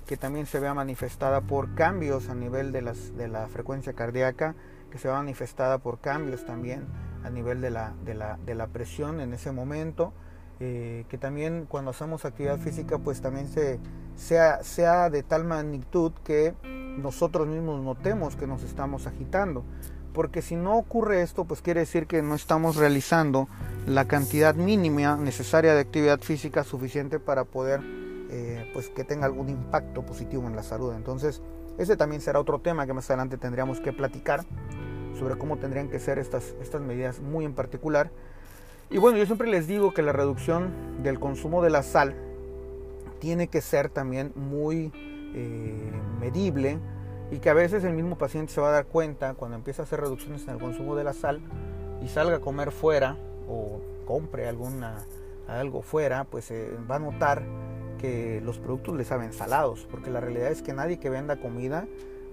que también se vea manifestada por cambios a nivel de, las, de la frecuencia cardíaca, que se vea manifestada por cambios también a nivel de la, de la, de la presión en ese momento, eh, que también cuando hacemos actividad física pues también se, sea, sea de tal magnitud que nosotros mismos notemos que nos estamos agitando. Porque si no ocurre esto, pues quiere decir que no estamos realizando la cantidad mínima necesaria de actividad física suficiente para poder eh, pues que tenga algún impacto positivo en la salud. Entonces, ese también será otro tema que más adelante tendríamos que platicar sobre cómo tendrían que ser estas, estas medidas muy en particular. Y bueno, yo siempre les digo que la reducción del consumo de la sal tiene que ser también muy eh, medible y que a veces el mismo paciente se va a dar cuenta cuando empieza a hacer reducciones en el consumo de la sal y salga a comer fuera o compre alguna, algo fuera, pues eh, va a notar que los productos le saben salados, porque la realidad es que nadie que venda comida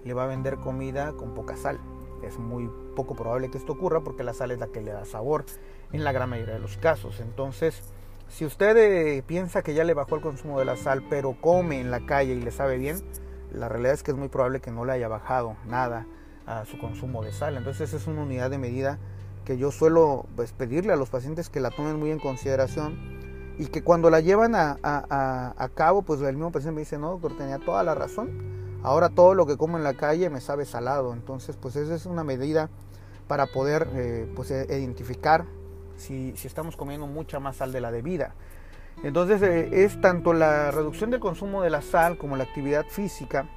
le va a vender comida con poca sal. Es muy poco probable que esto ocurra porque la sal es la que le da sabor en la gran mayoría de los casos. Entonces, si usted eh, piensa que ya le bajó el consumo de la sal, pero come en la calle y le sabe bien, la realidad es que es muy probable que no le haya bajado nada a su consumo de sal. Entonces, es una unidad de medida que yo suelo pues, pedirle a los pacientes que la tomen muy en consideración y que cuando la llevan a, a, cabo, pues el mismo paciente me dice, no, doctor, tenía toda la razón. Ahora todo lo que como en la calle me sabe salado. Entonces, pues esa es una medida para poder eh, pues, e, identificar si, estamos comiendo mucha más sal de la debida. Entonces eh, es tanto la reducción del consumo de la sal como la actividad física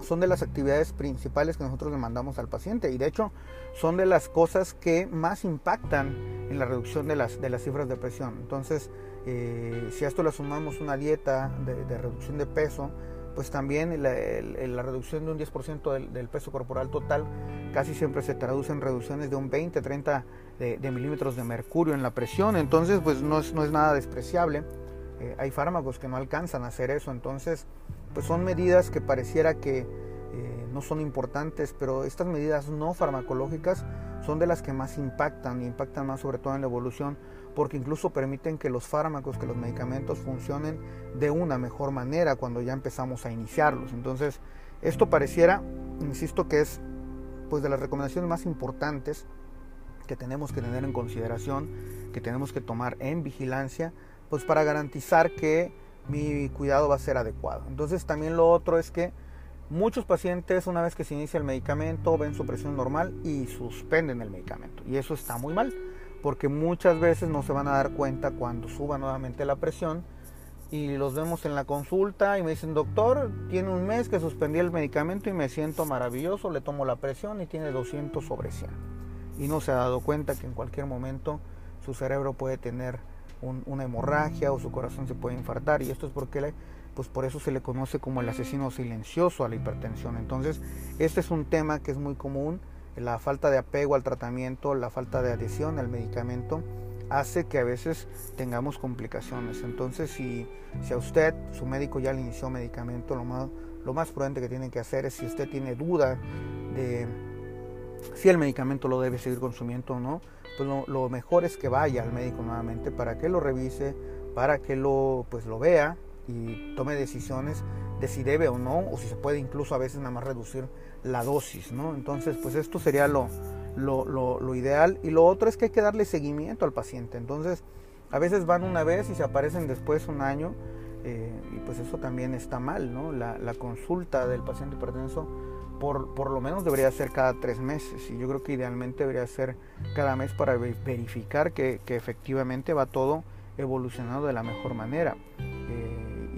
son de las actividades principales que nosotros le mandamos al paciente y de hecho son de las cosas que más impactan en la reducción de las, de las cifras de presión. Entonces, eh, si a esto le sumamos una dieta de reducción de peso, pues también la, reducción de un 10% del, peso corporal total casi siempre se traduce en reducciones de un 20, 30 de, milímetros de mercurio en la presión, entonces pues no es, no es nada despreciable. Eh, hay fármacos que no alcanzan a hacer eso, entonces pues son medidas que pareciera que no son importantes, pero estas medidas no farmacológicas son de las que más impactan, y impactan más sobre todo en la evolución porque incluso permiten que los fármacos, que los medicamentos funcionen de una mejor manera cuando ya empezamos a iniciarlos. Entonces, esto pareciera, insisto, que es pues de las recomendaciones más importantes que tenemos que tener en consideración, que tenemos que tomar en vigilancia, pues para garantizar que mi cuidado va a ser adecuado. Entonces, también lo otro es que muchos pacientes una vez que se inicia el medicamento ven su presión normal y suspenden el medicamento. Y eso está muy mal porque muchas veces no se van a dar cuenta cuando suba nuevamente la presión. Y los vemos en la consulta y me dicen, doctor, tiene un mes que suspendí el medicamento y me siento maravilloso, le tomo la presión y tiene 200 sobre 100. Y no se ha dado cuenta que en cualquier momento su cerebro puede tener una hemorragia o su corazón se puede infartar. Y esto es porque pues por eso se le conoce como el asesino silencioso a la hipertensión. Entonces, este es un tema que es muy común la falta de apego al tratamiento, la falta de adhesión al medicamento, hace que a veces tengamos complicaciones. Entonces, si, si a usted, su médico ya le inició medicamento, lo más, lo más prudente que tiene que hacer es si usted tiene duda de si el medicamento lo debe seguir consumiendo o no, pues lo, mejor es que vaya al médico nuevamente para que lo revise, para que lo, pues lo vea y tome decisiones de si debe o no, o si se puede incluso a veces nada más reducir la dosis, ¿no? Entonces, pues esto sería lo, lo, ideal. Y lo otro es que hay que darle seguimiento al paciente. Entonces, a veces van una vez y se aparecen después un año, eh, y pues eso también está mal, ¿no? La, consulta del paciente hipertenso por, por, lo menos debería ser cada tres meses, y yo creo que idealmente debería ser cada mes para verificar que, efectivamente va todo evolucionando de la mejor manera. Eh,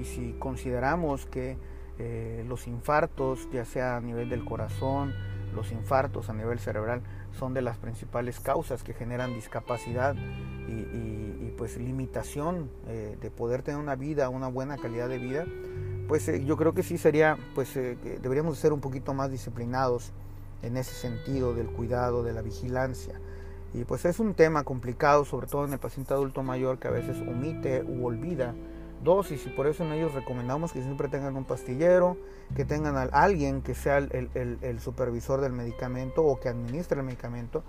si consideramos que eh, los infartos, ya sea a nivel del corazón, los infartos a nivel cerebral, son de las principales causas que generan discapacidad y, pues limitación eh, de poder tener una vida, una buena calidad de vida, pues eh, yo creo que sí sería, pues deberíamos ser un poquito más disciplinados en ese sentido del cuidado, de la vigilancia. Y pues es un tema complicado, sobre todo en el paciente adulto mayor que a veces omite u olvida dosis y por eso en ellos recomendamos que siempre tengan un pastillero, que tengan a alguien que sea el, supervisor del medicamento o que administre el medicamento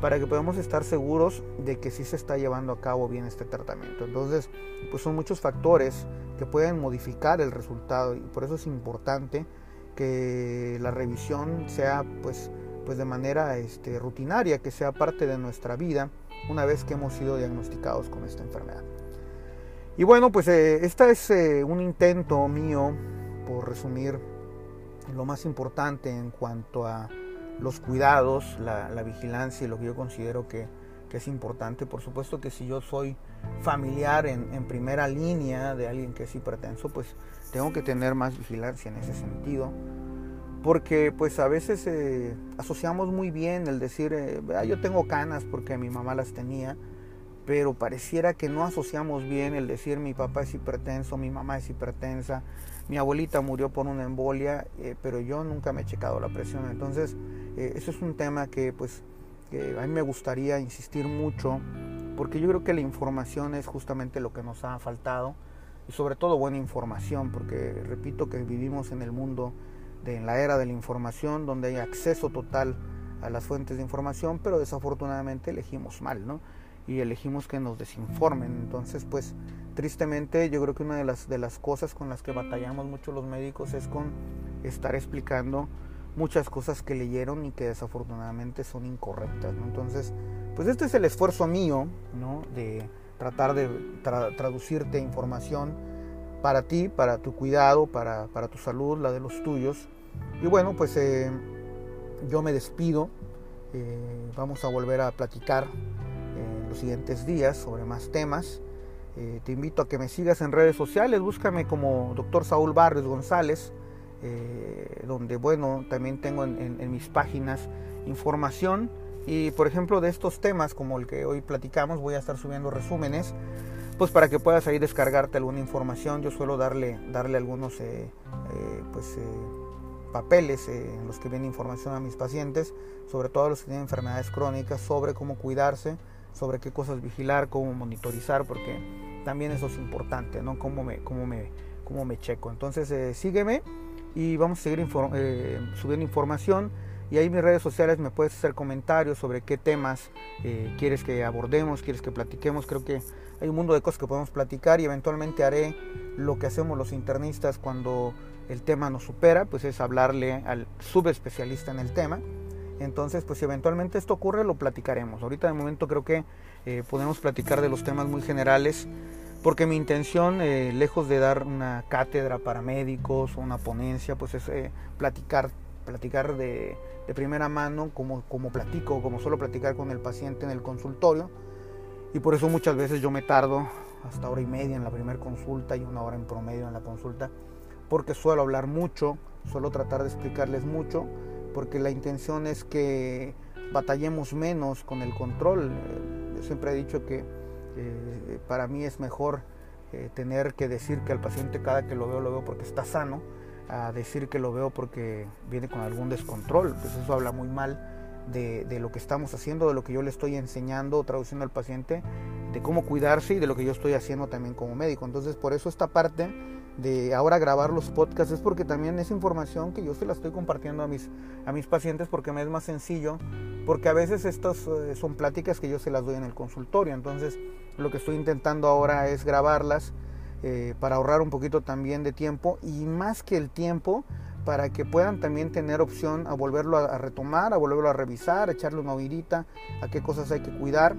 para que podamos estar seguros de que sí se está llevando a cabo bien este tratamiento. Entonces, pues son muchos factores que pueden modificar el resultado y por eso es importante que la revisión sea pues, pues de manera este, rutinaria, que sea parte de nuestra vida una vez que hemos sido diagnosticados con esta enfermedad. Y bueno, pues eh, este es eh, un intento mío por resumir lo más importante en cuanto a los cuidados, la, vigilancia y lo que yo considero que, es importante. Por supuesto que si yo soy familiar en, primera línea de alguien que es hipertenso, pues tengo que tener más vigilancia en ese sentido. porque pues a veces eh, asociamos muy bien el decir, eh, ah, yo tengo canas porque mi mamá las tenía, pero pareciera que no asociamos bien el decir mi papá es hipertenso, mi mamá es hipertensa, mi abuelita murió por una embolia, eh, pero yo nunca me he checado la presión. Entonces, eso es un tema que pues que a mí me gustaría insistir mucho, porque yo creo que la información es justamente lo que nos ha faltado, y sobre todo buena información, porque repito que vivimos en el mundo en la era de la información, donde hay acceso total a las fuentes de información, pero desafortunadamente elegimos mal, ¿no? Y elegimos que nos desinformen. Entonces, pues, tristemente, yo creo que una de las, de las cosas con las que batallamos mucho los médicos es con estar explicando muchas cosas que leyeron y que desafortunadamente son incorrectas. Entonces, pues este es el esfuerzo mío, ¿no? De tratar de traducirte información para ti, para tu cuidado, para, para tu salud, la de los tuyos, y bueno, pues eh, yo me despido. Eh, vamos a volver a platicar los siguientes días sobre más temas. Eh, te invito a que me sigas en redes sociales. Búscame como Dr. Saúl Barrios González, donde bueno, también tengo en, en mis páginas información. Y por ejemplo de estos temas como el que hoy platicamos, voy a estar subiendo resúmenes pues para que puedas ahí descargarte alguna información. Yo suelo darle, darle algunos pues, papeles eh, en los que viene información a mis pacientes, sobre todo a los que tienen enfermedades crónicas, sobre cómo cuidarse, sobre qué cosas vigilar, cómo monitorizar, porque también eso es importante, ¿no? Cómo me, cómo me, cómo me checo. Entonces eh, sígueme y vamos a seguir eh, subiendo información. Y ahí en mis redes sociales me puedes hacer comentarios sobre qué temas quieres que abordemos, quieres que platiquemos. Creo que hay un mundo de cosas que podemos platicar y eventualmente haré lo que hacemos los internistas cuando el tema nos supera, pues es hablarle al subespecialista en el tema. Entonces, pues si eventualmente esto ocurre, lo platicaremos. Ahorita de momento creo que eh, podemos platicar de los temas muy generales, porque mi intención, eh, lejos de dar una cátedra para médicos o una ponencia, pues es eh, platicar, platicar de, de, primera mano, como, como platico, como suelo platicar con el paciente en el consultorio. Y por eso muchas veces yo me tardo hasta hora y media en la primera consulta y una hora en promedio en la consulta porque suelo hablar mucho, suelo tratar de explicarles mucho, porque la intención es que batallemos menos con el control. Yo siempre he dicho que eh, para mí es mejor eh, tener que decir que al paciente cada que lo veo lo veo porque está sano, a decir que lo veo porque viene con algún descontrol. Pues eso habla muy mal de, de, lo que estamos haciendo, de lo que yo le estoy enseñando traduciendo al paciente, de cómo cuidarse y de lo que yo estoy haciendo también como médico. Entonces por eso esta parte de ahora grabar los podcasts es porque también es información que yo se la estoy compartiendo a mis, a mis pacientes porque me es más sencillo, porque a veces estas eh, son pláticas que yo se las doy en el consultorio, entonces lo que estoy intentando ahora es grabarlas eh, para ahorrar un poquito también de tiempo y más que el tiempo para que puedan también tener opción a volverlo a, retomar, a volverlo a revisar, a echarle una oírita, a qué cosas hay que cuidar,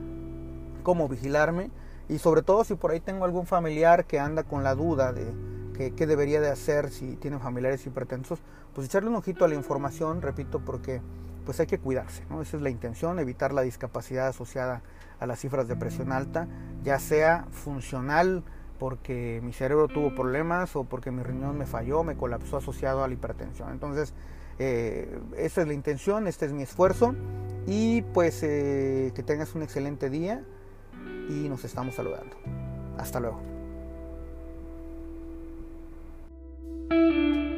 cómo vigilarme y sobre todo si por ahí tengo algún familiar que anda con la duda de qué, debería de hacer si tienen familiares hipertensos, pues echarle un ojito a la información, repito, porque pues hay que cuidarse, ¿no? Esa es la intención, evitar la discapacidad asociada a las cifras de presión alta, ya sea funcional porque mi cerebro tuvo problemas o porque mi riñón me falló, me colapsó asociado a la hipertensión. Entonces, eh, esa es la intención, este es mi esfuerzo y pues eh, que tengas un excelente día y nos estamos saludando. Hasta luego. Música